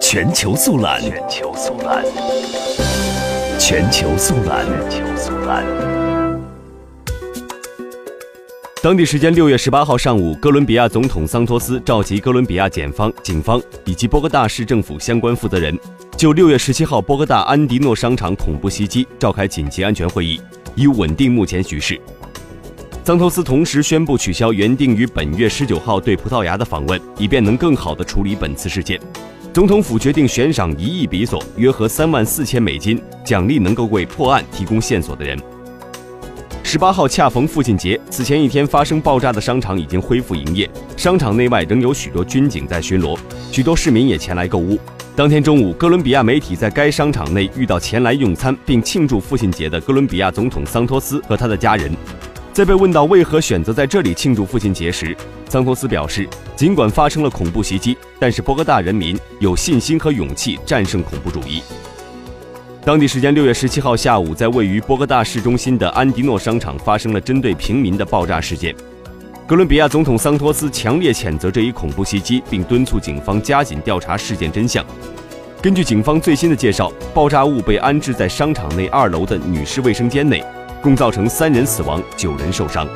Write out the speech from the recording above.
全球速览，全球速览，全球速览，全球速览。当地时间六月十八号上午，哥伦比亚总统桑托斯召集哥伦比亚检方、警方以及波哥大市政府相关负责人，就六月十七号波哥大安迪诺商场恐怖袭击召开紧急安全会议，以稳定目前局势。桑托斯同时宣布取消原定于本月十九号对葡萄牙的访问，以便能更好地处理本次事件。总统府决定悬赏一亿比索（约合三万四千美金），奖励能够为破案提供线索的人。十八号恰逢父亲节，此前一天发生爆炸的商场已经恢复营业，商场内外仍有许多军警在巡逻，许多市民也前来购物。当天中午，哥伦比亚媒体在该商场内遇到前来用餐并庆祝父亲节的哥伦比亚总统桑托斯和他的家人。在被问到为何选择在这里庆祝父亲节时，桑托斯表示，尽管发生了恐怖袭击，但是波哥大人民有信心和勇气战胜恐怖主义。当地时间六月十七号下午，在位于波哥大市中心的安迪诺商场发生了针对平民的爆炸事件。哥伦比亚总统桑托斯强烈谴责这一恐怖袭击，并敦促警方加紧调查事件真相。根据警方最新的介绍，爆炸物被安置在商场内二楼的女士卫生间内。共造成三人死亡，九人受伤。